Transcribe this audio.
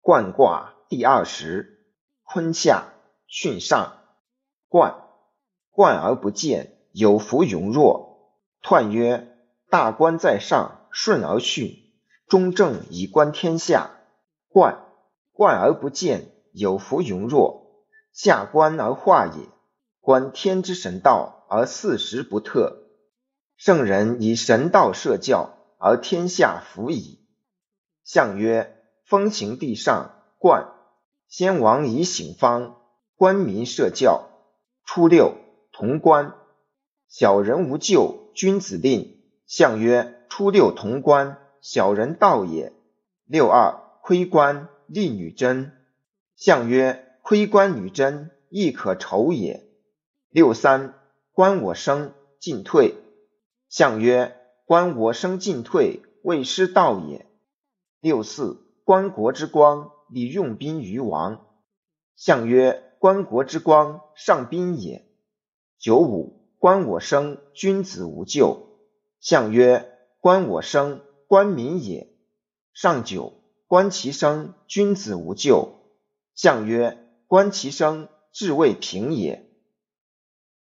冠卦第二十，坤下巽上。冠，冠而不见，有福庸若。彖曰：大观在上，顺而巽，中正以观天下。冠，冠而不见，有福庸若。下观而化也，观天之神道而四时不特。圣人以神道设教，而天下服矣。象曰。风行地上，冠。先王以醒方，官民社教。初六，潼关。小人无咎，君子令。象曰：初六潼关，小人道也。六二，窥关，立女贞。象曰：窥关女贞，亦可酬也。六三，观我生，进退。象曰：观我生进退，未失道也。六四。观国之光，以用兵于王。象曰：观国之光，上宾也。九五，观我生，君子无咎。象曰：观我生，官民也。上九，观其生，君子无咎。象曰：观其生，至未平也。